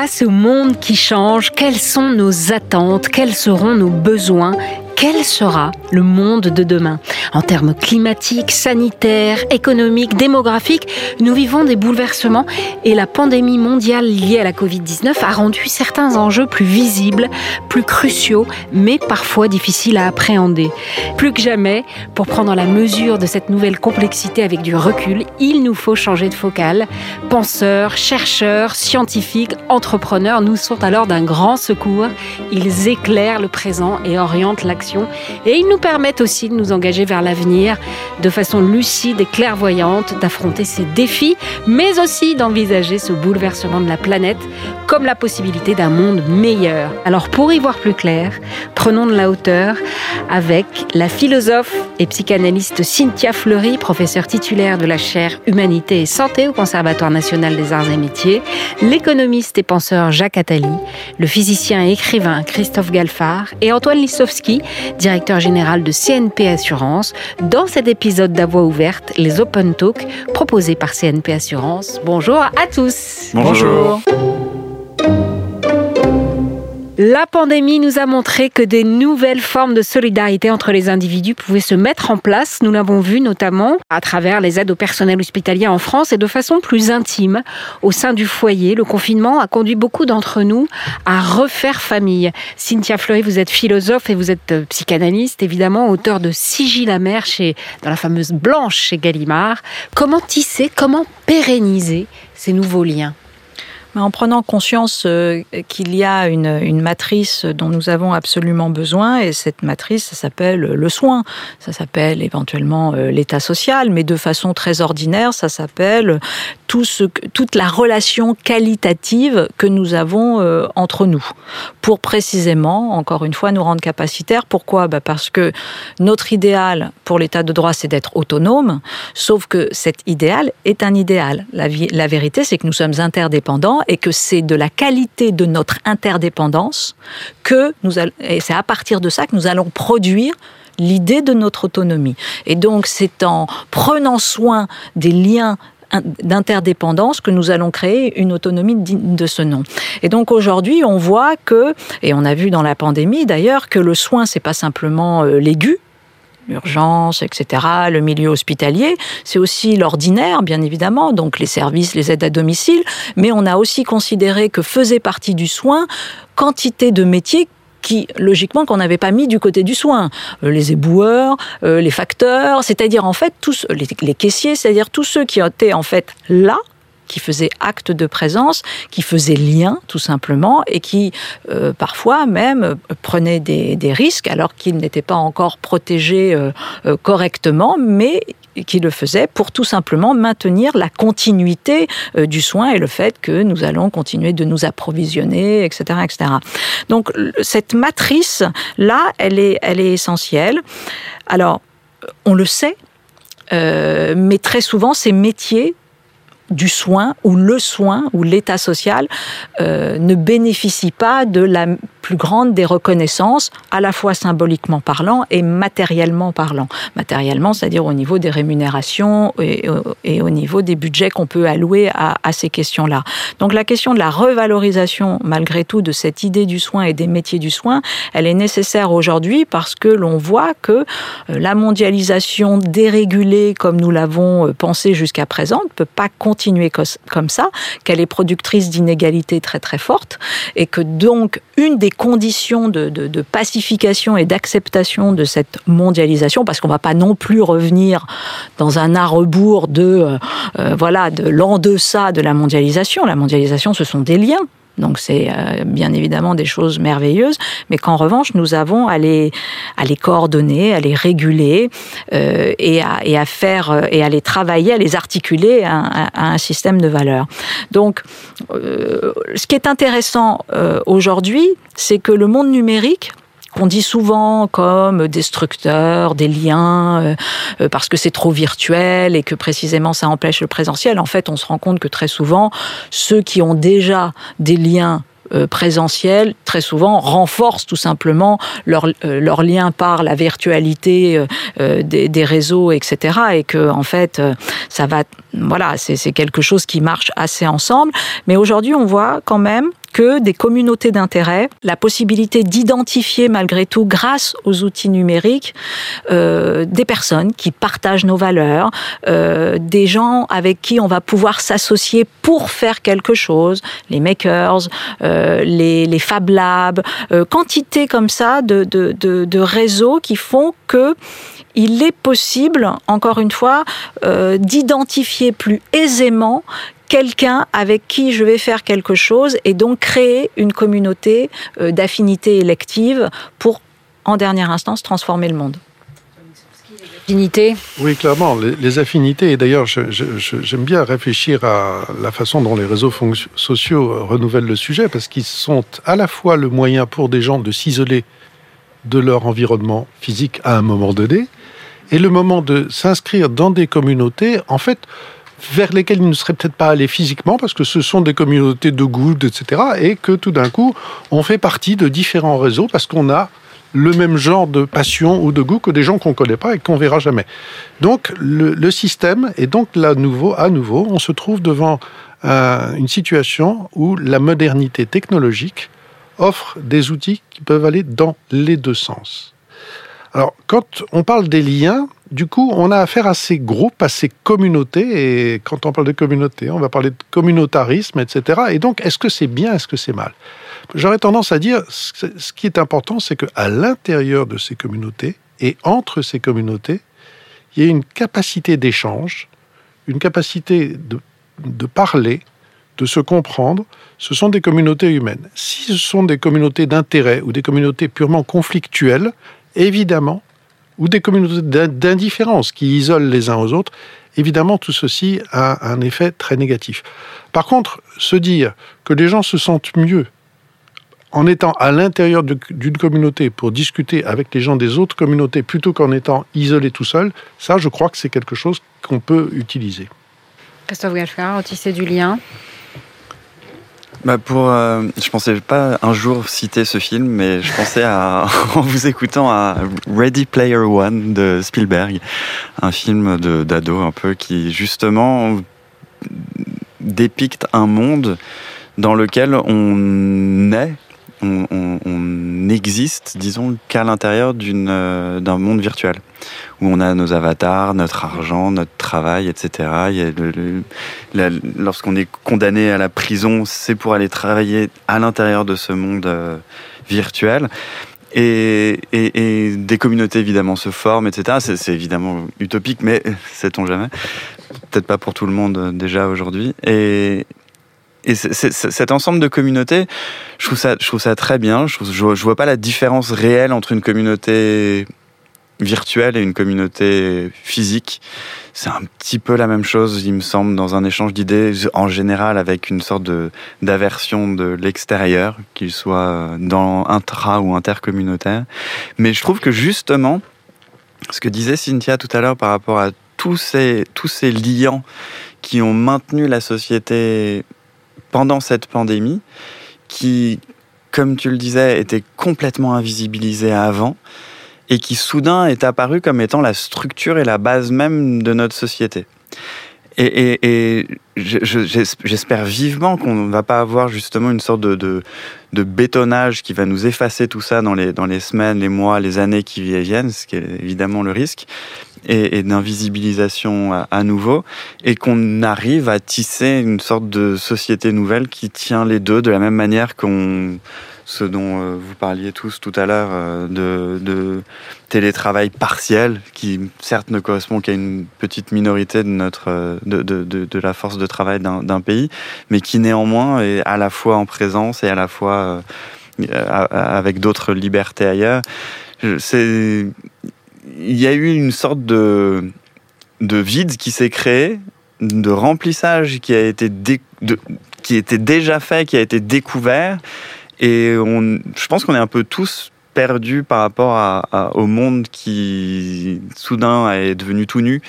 Face au monde qui change, quelles sont nos attentes, quels seront nos besoins quel sera le monde de demain? En termes climatiques, sanitaires, économiques, démographiques, nous vivons des bouleversements et la pandémie mondiale liée à la Covid-19 a rendu certains enjeux plus visibles, plus cruciaux, mais parfois difficiles à appréhender. Plus que jamais, pour prendre la mesure de cette nouvelle complexité avec du recul, il nous faut changer de focale. Penseurs, chercheurs, scientifiques, entrepreneurs nous sont alors d'un grand secours. Ils éclairent le présent et orientent l'action et ils nous permettent aussi de nous engager vers l'avenir de façon lucide et clairvoyante, d'affronter ces défis, mais aussi d'envisager ce bouleversement de la planète comme la possibilité d'un monde meilleur. Alors pour y voir plus clair, prenons de la hauteur avec la philosophe et psychanalyste Cynthia Fleury, professeure titulaire de la chaire Humanité et Santé au Conservatoire national des arts et métiers, l'économiste et penseur Jacques Attali, le physicien et écrivain Christophe Galfard et Antoine Lissowski, directeur général de CNP Assurance, dans cet épisode d'Avoix ouverte, les Open Talk proposés par CNP Assurance. Bonjour à tous. Bonjour. La pandémie nous a montré que des nouvelles formes de solidarité entre les individus pouvaient se mettre en place. Nous l'avons vu notamment à travers les aides au personnel hospitalier en France et de façon plus intime au sein du foyer. Le confinement a conduit beaucoup d'entre nous à refaire famille. Cynthia Fleury, vous êtes philosophe et vous êtes euh, psychanalyste, évidemment, auteur de Sigil la mer chez, dans la fameuse Blanche chez Gallimard. Comment tisser, comment pérenniser ces nouveaux liens? En prenant conscience euh, qu'il y a une, matrice dont nous avons absolument besoin, et cette matrice, ça s'appelle le soin, ça s'appelle éventuellement euh, l'état social, mais de façon très ordinaire, ça s'appelle toute la relation qualitative que nous avons euh, entre nous, pour précisément, encore une fois, nous rendre capacitaires. Pourquoi? Bah Parce que notre idéal pour l'état de droit, c'est d'être autonome, sauf que cet idéal est un idéal. La vérité, c'est que nous sommes interdépendants et que c'est de la qualité de notre interdépendance que nous et c'est à partir de ça que nous allons produire l'idée de notre autonomie. Et donc c'est en prenant soin des liens d'interdépendance que nous allons créer une autonomie de ce nom. Et donc aujourd'hui, on voit que, et on a vu dans la pandémie d'ailleurs, que le soin, c'est pas simplement euh, l'aigu, l'urgence, etc., le milieu hospitalier. C'est aussi l'ordinaire, bien évidemment, donc les services, les aides à domicile. Mais on a aussi considéré que faisait partie du soin quantité de métiers qui, logiquement, qu'on n'avait pas mis du côté du soin. Euh, les éboueurs, euh, les facteurs, c'est-à-dire en fait tous les caissiers, c'est-à-dire tous ceux qui étaient en fait là qui faisaient acte de présence, qui faisaient lien tout simplement et qui euh, parfois même euh, prenaient des, risques alors qu'ils n'étaient pas encore protégés euh, correctement, mais qui le faisaient pour tout simplement maintenir la continuité du soin et le fait que nous allons continuer de nous approvisionner, etc., etc. Donc cette matrice là, elle est, elle est essentielle. Alors on le sait, mais très souvent ces métiers du soin ou le soin ou l'état social euh, ne bénéficie pas de la plus grande des reconnaissances, à la fois symboliquement parlant et matériellement parlant. Matériellement, c'est-à-dire au niveau des rémunérations et, au niveau des budgets qu'on peut allouer à, ces questions-là. Donc la question de la revalorisation, malgré tout, de cette idée du soin et des métiers du soin, elle est nécessaire aujourd'hui parce que l'on voit que euh, la mondialisation dérégulée, comme nous l'avons euh, pensé jusqu'à présent, ne peut pas continuer comme ça, qu'elle est productrice d'inégalités très très fortes, et que donc une des conditions de, pacification et d'acceptation de cette mondialisation, parce qu'on va pas non plus revenir dans un à rebours de euh, euh, voilà de l'en-deçà de la mondialisation. La mondialisation, ce sont des liens donc c'est euh, bien évidemment des choses merveilleuses, mais qu'en revanche nous avons à les, à les coordonner, à les réguler euh, et, à, et, à, faire euh, et à les travailler, à les articuler à, un système de valeurs. Donc ce qui est intéressant aujourd'hui, c'est que le monde numérique qu'on dit souvent comme destructeur des liens euh, euh, parce que c'est trop virtuel et que précisément ça empêche le présentiel. En fait, on se rend compte que très souvent, ceux qui ont déjà des liens euh, présentiels, très souvent renforcent tout simplement leur, leur lien par la virtualité des, des, réseaux, etc. Et que en fait, ça va, voilà, c'est quelque chose qui marche assez ensemble. Mais aujourd'hui, on voit quand même des communautés d'intérêt, la possibilité d'identifier malgré tout, grâce aux outils numériques, euh, des personnes qui partagent nos valeurs, euh, des gens avec qui on va pouvoir s'associer pour faire quelque chose, les makers, euh, les, Fab Labs, quantité comme ça de, réseaux qui font que il est possible, encore une fois, d'identifier plus aisément quelqu'un avec qui je vais faire quelque chose et donc créer une communauté euh, d'affinités électives pour, en dernière instance, transformer le monde. Affinités Oui, clairement, les, les affinités, et d'ailleurs, j'aime bien réfléchir à la façon dont les réseaux sociaux renouvellent le sujet, parce qu'ils sont à la fois le moyen pour des gens de s'isoler de leur environnement physique à un moment donné, et le moment de s'inscrire dans des communautés, en fait, vers lesquelles ils ne seraient peut-être pas allés physiquement, parce que ce sont des communautés de goût, etc., et que tout d'un coup, on fait partie de différents réseaux, parce qu'on a le même genre de passion ou de goût que des gens qu'on ne connaît pas et qu'on verra jamais. Donc le, système, et donc là, nouveau, à nouveau, on se trouve devant euh, une situation où la modernité technologique offre des outils qui peuvent aller dans les deux sens. Alors, quand on parle des liens, du coup, on a affaire à ces groupes, à ces communautés, et quand on parle de communauté, on va parler de communautarisme, etc. Et donc, est-ce que c'est bien, est-ce que c'est mal? J'aurais tendance à dire, ce qui est important, c'est qu'à l'intérieur de ces communautés et entre ces communautés, il y a une capacité d'échange, une capacité de, de parler, de se comprendre, ce sont des communautés humaines. Si ce sont des communautés d'intérêt ou des communautés purement conflictuelles, évidemment, ou des communautés d'indifférence qui isolent les uns aux autres, évidemment, tout ceci a un effet très négatif. Par contre, se dire que les gens se sentent mieux en étant à l'intérieur d'une communauté pour discuter avec les gens des autres communautés plutôt qu'en étant isolé tout seul, ça, je crois que c'est quelque chose qu'on peut utiliser. Christophe tisser du lien bah pour, euh, je pensais pas un jour citer ce film, mais je pensais à, en vous écoutant à Ready Player One de Spielberg, un film d'ado un peu qui justement dépicte un monde dans lequel on est on, on, on existe, disons, qu'à l'intérieur euh, d'un monde virtuel où on a nos avatars, notre argent, notre travail, etc. Lorsqu'on est condamné à la prison, c'est pour aller travailler à l'intérieur de ce monde euh, virtuel. Et, et, et, des communautés évidemment se forment, etc. C'est évidemment utopique, mais sait-on jamais Peut-être pas pour tout le monde euh, déjà aujourd'hui. Et, et cet ensemble de communautés, je trouve ça, très bien. Je, trouve, je, je vois pas la différence réelle entre une communauté virtuelle et une communauté physique. C'est un petit peu la même chose, il me semble, dans un échange d'idées, en général avec une sorte d'aversion de l'extérieur, qu'il soit intra ou intercommunautaire. Mais je trouve que justement, ce que disait Cynthia tout à l'heure par rapport à tous ces tous ces liants qui ont maintenu la société pendant cette pandémie, qui, comme tu le disais, était complètement invisibilisée avant et qui soudain est apparu comme étant la structure et la base même de notre société. Et, j'espère vivement qu'on ne va pas avoir justement une sorte de, bétonnage qui va nous effacer tout ça dans les semaines, les mois, les années qui viennent, ce qui est évidemment le risque, et, d'invisibilisation à, nouveau, et qu'on arrive à tisser une sorte de société nouvelle qui tient les deux de la même manière qu'on ce dont euh, vous parliez tous tout à l'heure euh, de, télétravail partiel, qui certes ne correspond qu'à une petite minorité de, notre, euh, de, de, de la force de travail d'un pays, mais qui néanmoins est à la fois en présence et à la fois avec d'autres libertés ailleurs. Il y a eu une sorte de, de vide qui s'est créé, de remplissage qui a été de, qui était déjà fait, qui a été découvert, et on, je pense qu'on est un peu tous perdus par rapport au monde qui soudain est devenu tout nu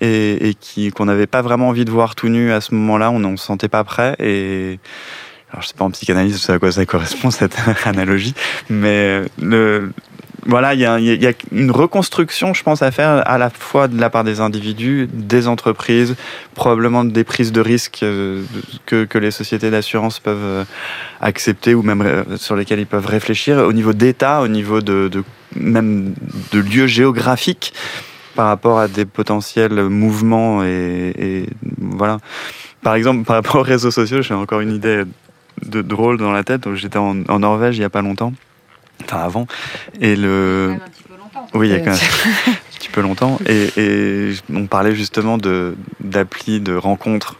et, et qui qu'on n'avait pas vraiment envie de voir tout nu à ce moment-là. On ne se sentait pas prêt. Et alors je sais pas en psychanalyse à quoi ça correspond cette analogie, mais le voilà, il y, a, une reconstruction, je pense, à faire à la fois de la part des individus, des entreprises, probablement des prises de risques euh, que, les sociétés d'assurance peuvent euh, accepter ou même euh, sur lesquelles ils peuvent réfléchir au niveau d'État, au niveau de, même de lieux géographiques par rapport à des potentiels mouvements et, voilà. Par exemple, par rapport aux réseaux sociaux, j'ai encore une idée de drôle dans la tête. J'étais en, en Norvège il y a pas longtemps enfin avant. Et le. un petit peu longtemps. Oui, il y a quand même un petit peu longtemps. Et, et on parlait justement de d'applis de rencontres.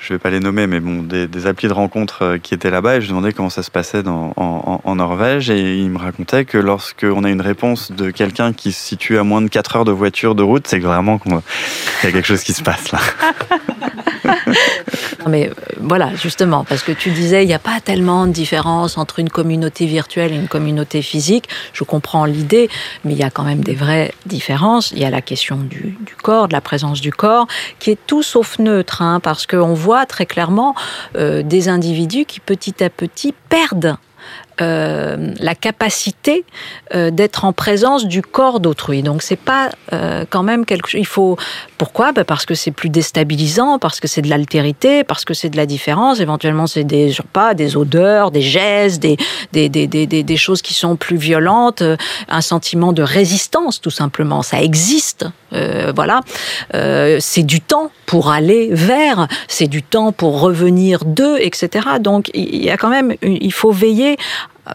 Je vais pas les nommer, mais bon, des, des applis de rencontres euh, qui étaient là-bas. Et je demandais comment ça se passait en, Norvège. Et il me racontait que lorsqu'on a une réponse de quelqu'un qui se situe à moins de 4 heures de voiture de route, c'est vraiment qu'il y a quelque chose qui se passe là. mais euh, voilà, justement, parce que tu disais, il n'y a pas tellement de différence entre une communauté virtuelle et une communauté physique. Je comprends l'idée, mais il y a quand même des vraies différences. Il y a la question du, du corps, de la présence du corps, qui est tout sauf neutre, hein, parce qu'on voit très clairement euh, des individus qui petit à petit perdent euh, la capacité euh, d'être en présence du corps d'autrui. Donc c'est pas euh, quand même quelque chose. Il faut pourquoi? Ben Parce que c'est plus déstabilisant, parce que c'est de l'altérité, parce que c'est de la différence. Éventuellement, c'est des, pas, des odeurs, des gestes, des, des, des, des, des choses qui sont plus violentes, un sentiment de résistance, tout simplement. Ça existe. Voilà. C'est du temps pour aller vers, c'est du temps pour revenir d'eux, etc. Donc, il y a quand même, il faut veiller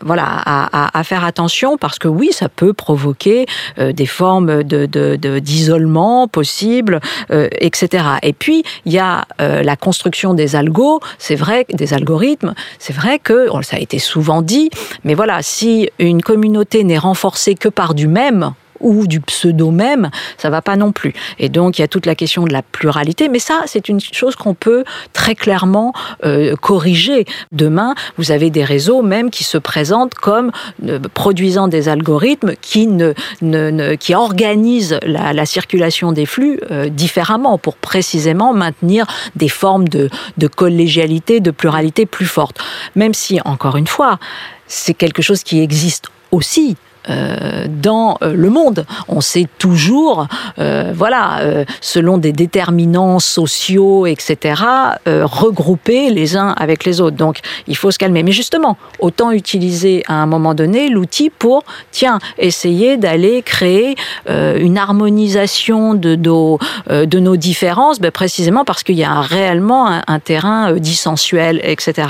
voilà, à, faire attention parce que oui, ça peut provoquer euh, des formes de, d'isolement possibles, euh, etc. Et puis il y a euh, la construction des algos, c'est vrai, des algorithmes. C'est vrai que ça a été souvent dit, mais voilà, si une communauté n'est renforcée que par du même, ou du pseudo même, ça va pas non plus. Et donc il y a toute la question de la pluralité, mais ça c'est une chose qu'on peut très clairement euh, corriger. Demain, vous avez des réseaux même qui se présentent comme euh, produisant des algorithmes qui organisent la, la, circulation des flux euh, différemment pour précisément maintenir des formes de collégialité, de pluralité plus fortes. Même si encore une fois, c'est quelque chose qui existe aussi euh, dans euh, le monde. On sait toujours, euh, voilà, euh, selon des déterminants sociaux, etc., euh, regrouper les uns avec les autres. Donc, il faut se calmer. Mais justement, autant utiliser à un moment donné l'outil pour, tiens, essayer d'aller créer une harmonisation de nos, de nos différences, ben, précisément parce qu'il y a réellement un, un terrain dissensuel, etc.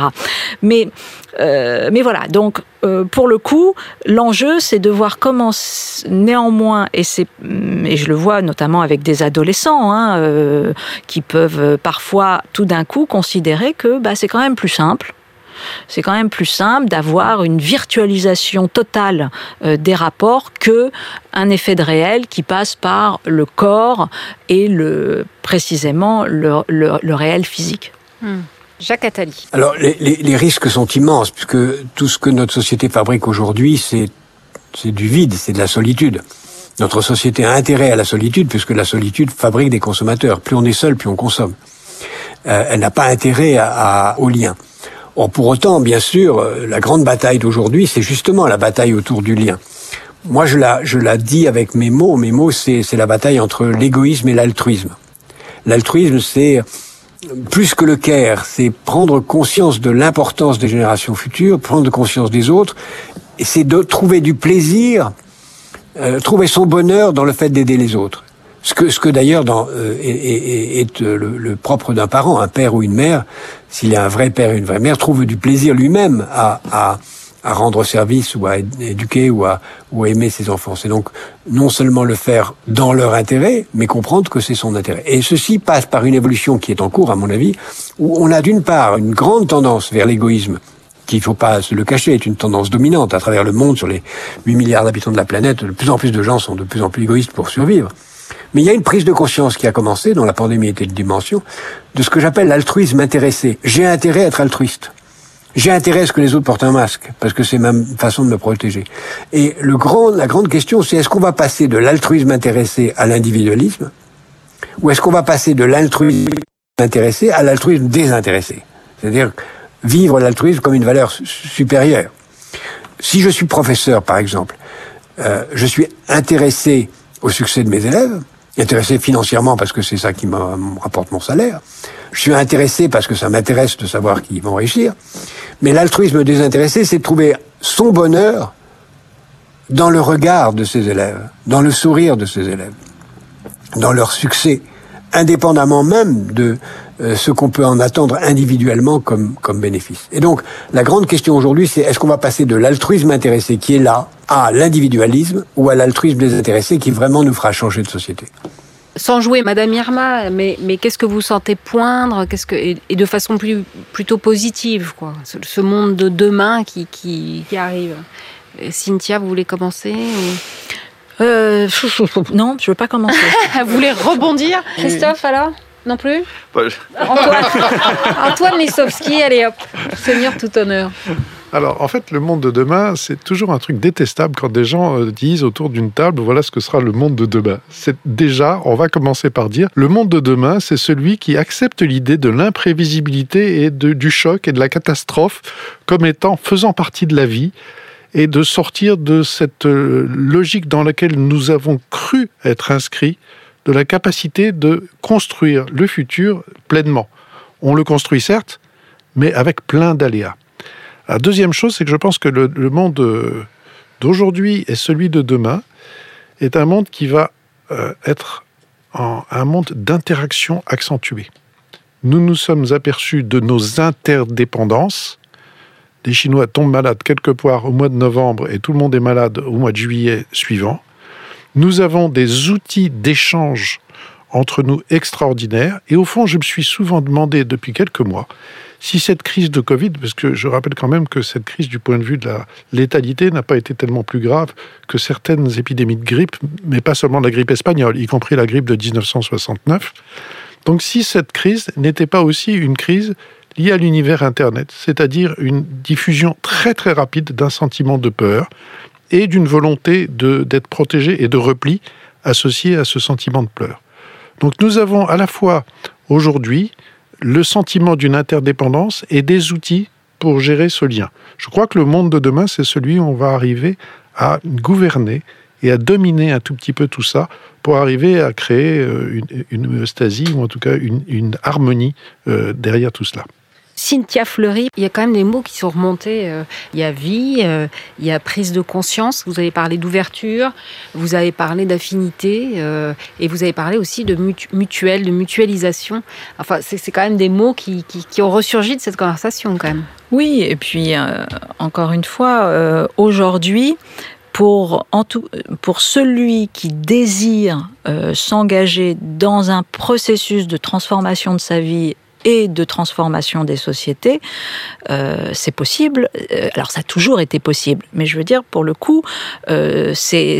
Mais euh, mais voilà, donc euh, pour le coup, l'enjeu, c'est de voir comment, néanmoins, et, mm, et je le vois notamment avec des adolescents, hein, euh, qui peuvent parfois tout d'un coup considérer que bah, c'est quand même plus simple. C'est quand même plus simple d'avoir une virtualisation totale des rapports que un effet de réel qui passe par le corps et le précisément le réel physique. Hmm. Jacques Attali. Alors, les, les, les, risques sont immenses, puisque tout ce que notre société fabrique aujourd'hui, c'est, du vide, c'est de la solitude. Notre société a intérêt à la solitude, puisque la solitude fabrique des consommateurs. Plus on est seul, plus on consomme. Euh, elle n'a pas intérêt à, à, au lien. Or, pour autant, bien sûr, euh, la grande bataille d'aujourd'hui, c'est justement la bataille autour du lien. Moi, je la, je la dis avec mes mots. Mes mots, c'est la bataille entre l'égoïsme et l'altruisme. L'altruisme, c'est plus que le care, c'est prendre conscience de l'importance des générations futures, prendre conscience des autres, c'est de trouver du plaisir, euh, trouver son bonheur dans le fait d'aider les autres. Ce que, ce que d'ailleurs euh, est, est, est le, le, propre d'un parent, un père ou une mère, s'il a un vrai père et une vraie mère, trouve du plaisir lui-même à, à, à rendre service ou à éduquer ou à, ou à aimer ses enfants. C'est donc non seulement le faire dans leur intérêt, mais comprendre que c'est son intérêt. Et ceci passe par une évolution qui est en cours, à mon avis, où on a d'une part une grande tendance vers l'égoïsme, qui, il ne faut pas se le cacher, est une tendance dominante à travers le monde, sur les 8 milliards d'habitants de la planète, de plus en plus de gens sont de plus en plus égoïstes pour survivre. Mais il y a une prise de conscience qui a commencé, dont la pandémie était une dimension, de ce que j'appelle l'altruisme intéressé. J'ai intérêt à être altruiste. J'ai intérêt à ce que les autres portent un masque, parce que c'est ma façon de me protéger. Et le grand, la grande question, c'est est-ce qu'on va passer de l'altruisme intéressé à l'individualisme, ou est-ce qu'on va passer de l'altruisme intéressé à l'altruisme désintéressé? C'est-à-dire vivre l'altruisme comme une valeur supérieure. Si je suis professeur, par exemple, Euh, je suis intéressé au succès de mes élèves, intéressé financièrement parce que c'est ça qui me rapporte mon salaire. Je suis intéressé parce que ça m'intéresse de savoir qu'ils vont réussir. Mais l'altruisme désintéressé, c'est de trouver son bonheur dans le regard de ses élèves, dans le sourire de ses élèves, dans leur succès, indépendamment même de euh, ce qu'on peut en attendre individuellement comme, bénéfice. Et donc, la grande question aujourd'hui, c'est est-ce qu'on va passer de l'altruisme intéressé qui est là à l'individualisme ou à l'altruisme désintéressé qui vraiment nous fera changer de société? Sans jouer Madame Irma, mais, qu'est-ce que vous sentez poindre? Que, et, de façon plus, plutôt positive, quoi, ce, monde de demain qui, qui, qui arrive? Cynthia, vous voulez commencer euh, Non, je veux pas commencer. vous voulez rebondir Christophe, alors? Non plus? Antoine, Antoine Lissowski, allez hop, Seigneur tout honneur. Alors, en fait, le monde de demain, c'est toujours un truc détestable quand des gens euh, disent autour d'une table, voilà ce que sera le monde de demain. C'est déjà, on va commencer par dire, le monde de demain, c'est celui qui accepte l'idée de l'imprévisibilité et du choc et de la catastrophe comme étant faisant partie de la vie et de sortir de cette euh, logique dans laquelle nous avons cru être inscrits de la capacité de construire le futur pleinement. On le construit certes, mais avec plein d'aléas. La deuxième chose, c'est que je pense que le, monde euh, d'aujourd'hui et celui de demain est un monde qui va euh, être un monde d'interaction accentuée. Nous nous sommes aperçus de nos interdépendances. Les Chinois tombent malades quelque part au mois de novembre et tout le monde est malade au mois de juillet suivant. Nous avons des outils d'échange entre nous extraordinaires. Et au fond, je me suis souvent demandé depuis quelques mois si cette crise de Covid, parce que je rappelle quand même que cette crise du point de vue de la létalité n'a pas été tellement plus grave que certaines épidémies de grippe, mais pas seulement la grippe espagnole, y compris la grippe de 1969. Donc si cette crise n'était pas aussi une crise liée à l'univers Internet, c'est-à-dire une diffusion très très rapide d'un sentiment de peur, et d'une volonté d'être protégé et de repli associé à ce sentiment de pleurs. Donc nous avons à la fois aujourd'hui le sentiment d'une interdépendance et des outils pour gérer ce lien. Je crois que le monde de demain, c'est celui où on va arriver à gouverner et à dominer un tout petit peu tout ça pour arriver à créer euh, une, une ou en tout cas une, une harmonie euh, derrière tout cela. Cynthia Fleury, il y a quand même des mots qui sont remontés. Euh, il y a vie, euh, il y a prise de conscience. Vous avez parlé d'ouverture, vous avez parlé d'affinité euh, et vous avez parlé aussi de mutuelle, de mutualisation. Enfin, c'est quand même des mots qui, ont ressurgi de cette conversation quand même. Oui, et puis encore une fois, aujourd'hui, pour, celui qui désire s'engager dans un processus de transformation de sa vie et de transformation des sociétés, euh, c'est possible. Euh, alors ça a toujours été possible, mais je veux dire, pour le coup, euh, c'est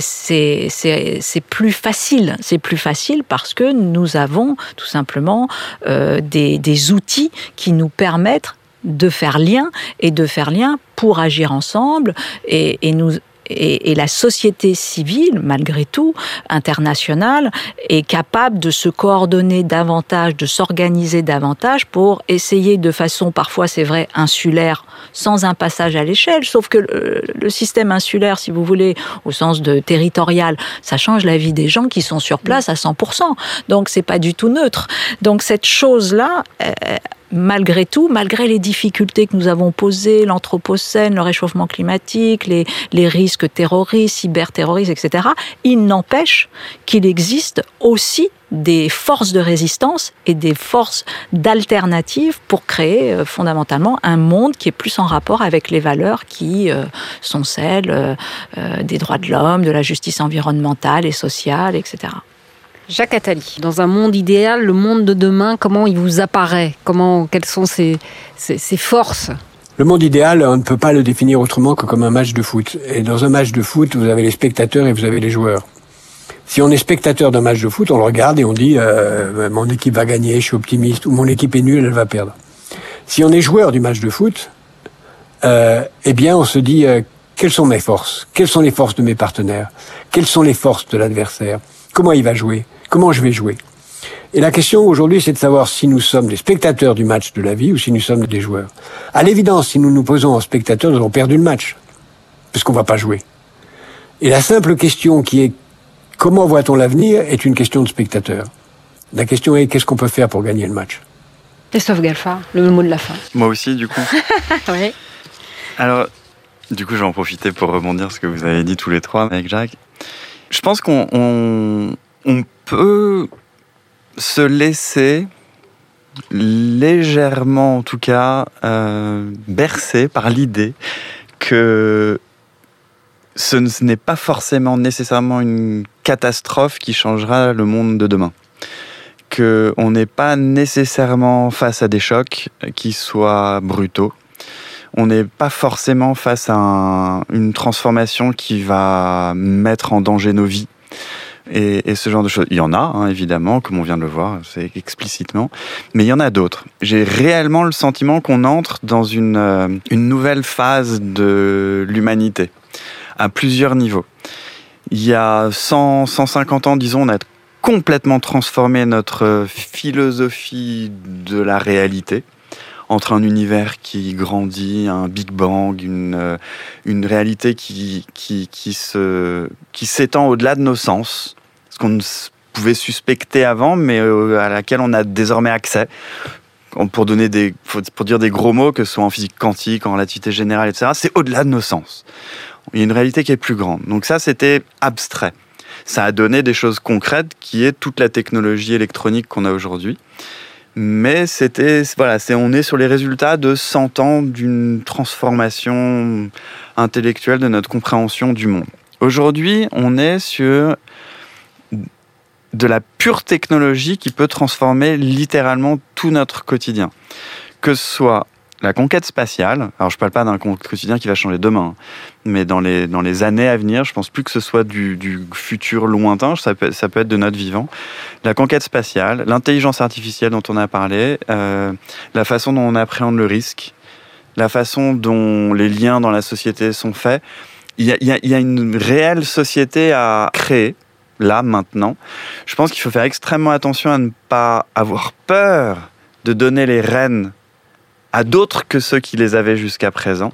plus facile. C'est plus facile parce que nous avons tout simplement des, des outils qui nous permettent de faire lien et de faire lien pour agir ensemble et, et nous et, la société civile, malgré tout, internationale, est capable de se coordonner davantage, de s'organiser davantage pour essayer de façon parfois, c'est vrai, insulaire, sans un passage à l'échelle. Sauf que le, système insulaire, si vous voulez, au sens de territorial, ça change la vie des gens qui sont sur place à 100%. Donc c'est pas du tout neutre. Donc cette chose-là, malgré tout, malgré les difficultés que nous avons posées, l'anthropocène, le réchauffement climatique, les, risques terroristes, cyberterroristes, etc., il n'empêche qu'il existe aussi des forces de résistance et des forces d'alternative pour créer euh, fondamentalement un monde qui est plus en rapport avec les valeurs qui euh, sont celles euh, des droits de l'homme, de la justice environnementale et sociale, etc. Jacques Attali, dans un monde idéal, le monde de demain, comment il vous apparaît? Comment, Quelles sont ses, forces? Le monde idéal, on ne peut pas le définir autrement que comme un match de foot. Et dans un match de foot, vous avez les spectateurs et vous avez les joueurs. Si on est spectateur d'un match de foot, on le regarde et on dit euh, mon équipe va gagner, je suis optimiste, ou mon équipe est nulle, elle va perdre. Si on est joueur du match de foot, euh, eh bien on se dit euh, quelles sont mes forces, quelles sont les forces de mes partenaires, quelles sont les forces de l'adversaire, comment il va jouer, comment je vais jouer? Et la question aujourd'hui, c'est de savoir si nous sommes des spectateurs du match de la vie ou si nous sommes des joueurs. À l'évidence, si nous nous posons en spectateurs, nous avons perdu le match, puisqu'on va pas jouer. Et la simple question qui est comment voit-on l'avenir est une question de spectateur. La question est qu'est-ce qu'on peut faire pour gagner le match? Christophe Galfard, le mot de la fin. Moi aussi, du coup. oui. Alors, du coup, je vais en profiter pour rebondir ce que vous avez dit tous les trois avec Jacques. Je pense qu'on on, on peut se laisser légèrement, en tout cas, euh, bercer par l'idée que ce n'est pas forcément nécessairement une catastrophe qui changera le monde de demain. Qu'on n'est pas nécessairement face à des chocs qui soient brutaux. On n'est pas forcément face à un- une transformation qui va mettre en danger nos vies. Et, ce genre de choses. Il y en a, hein, évidemment, comme on vient de le voir, c'est explicitement. Mais il y en a d'autres. J'ai réellement le sentiment qu'on entre dans une, euh, une nouvelle phase de l'humanité, à plusieurs niveaux. Il y a 100, 150 ans, disons, on a complètement transformé notre philosophie de la réalité entre un univers qui grandit, un Big Bang, une, euh, une réalité qui, qui, se, qui s'étend au-delà de nos sens, ce qu'on pouvait suspecter avant, mais euh, à laquelle on a désormais accès. Pour, donner des, pour dire des gros mots, que ce soit en physique quantique, en relativité générale, etc., c'est au-delà de nos sens. Il y a une réalité qui est plus grande. Donc ça, c'était abstrait. Ça a donné des choses concrètes, qui est toute la technologie électronique qu'on a aujourd'hui. Mais c'était, voilà, c'est, on est sur les résultats de 100 ans d'une transformation intellectuelle de notre compréhension du monde. Aujourd'hui, on est sur de la pure technologie qui peut transformer littéralement tout notre quotidien. Que ce soit la conquête spatiale, alors je ne parle pas d'un quotidien qui va changer demain, hein, mais dans les, années à venir, je pense plus que ce soit du, futur lointain, ça peut, peut être de notre vivant. La conquête spatiale, l'intelligence artificielle dont on a parlé, euh, la façon dont on appréhende le risque, la façon dont les liens dans la société sont faits. Il y a- il y a une réelle société à créer, là, maintenant. Je pense qu'il faut faire extrêmement attention à ne pas avoir peur de donner les rênes à d'autres que ceux qui les avaient jusqu'à présent.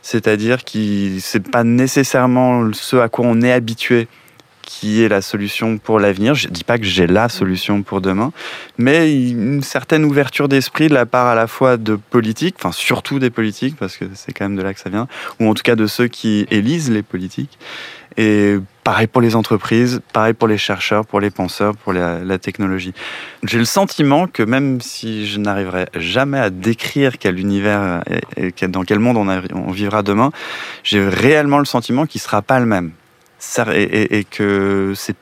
C'est-à-dire que c'est pas nécessairement ce à quoi on est habitué qui est la solution pour l'avenir. Je dis pas que j'ai la solution pour demain, mais une certaine ouverture d'esprit de la part à la fois de politiques, enfin surtout des politiques, parce que c'est quand même de là que ça vient, ou en tout cas de ceux qui élisent les politiques. Et pareil pour les entreprises, pareil pour les chercheurs, pour les penseurs, pour la, technologie. J'ai le sentiment que même si je n'arriverai jamais à décrire quel univers et, dans quel monde on, vivra demain, j'ai réellement le sentiment qu'il ne sera pas le même. Et- et que c'est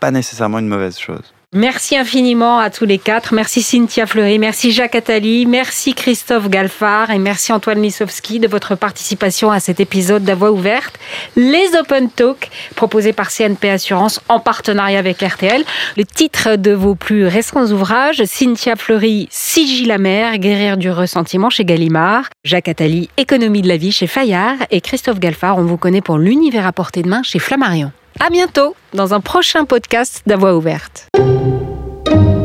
pas nécessairement une mauvaise chose. Merci infiniment à tous les quatre. Merci Cynthia Fleury, merci Jacques Attali, merci Christophe Galfard et merci Antoine Lisowski de votre participation à cet épisode de Voix ouverte. Les Open Talk proposés par CNP Assurance en partenariat avec RTL. Le titre de vos plus récents ouvrages, Cynthia Fleury, Sigil la mer, guérir du ressentiment chez Gallimard, Jacques Attali, Économie de la vie chez Fayard et Christophe Galfard, on vous connaît pour l'univers à portée de main chez Flammarion. À bientôt dans un prochain podcast de Voix ouverte. Thank you.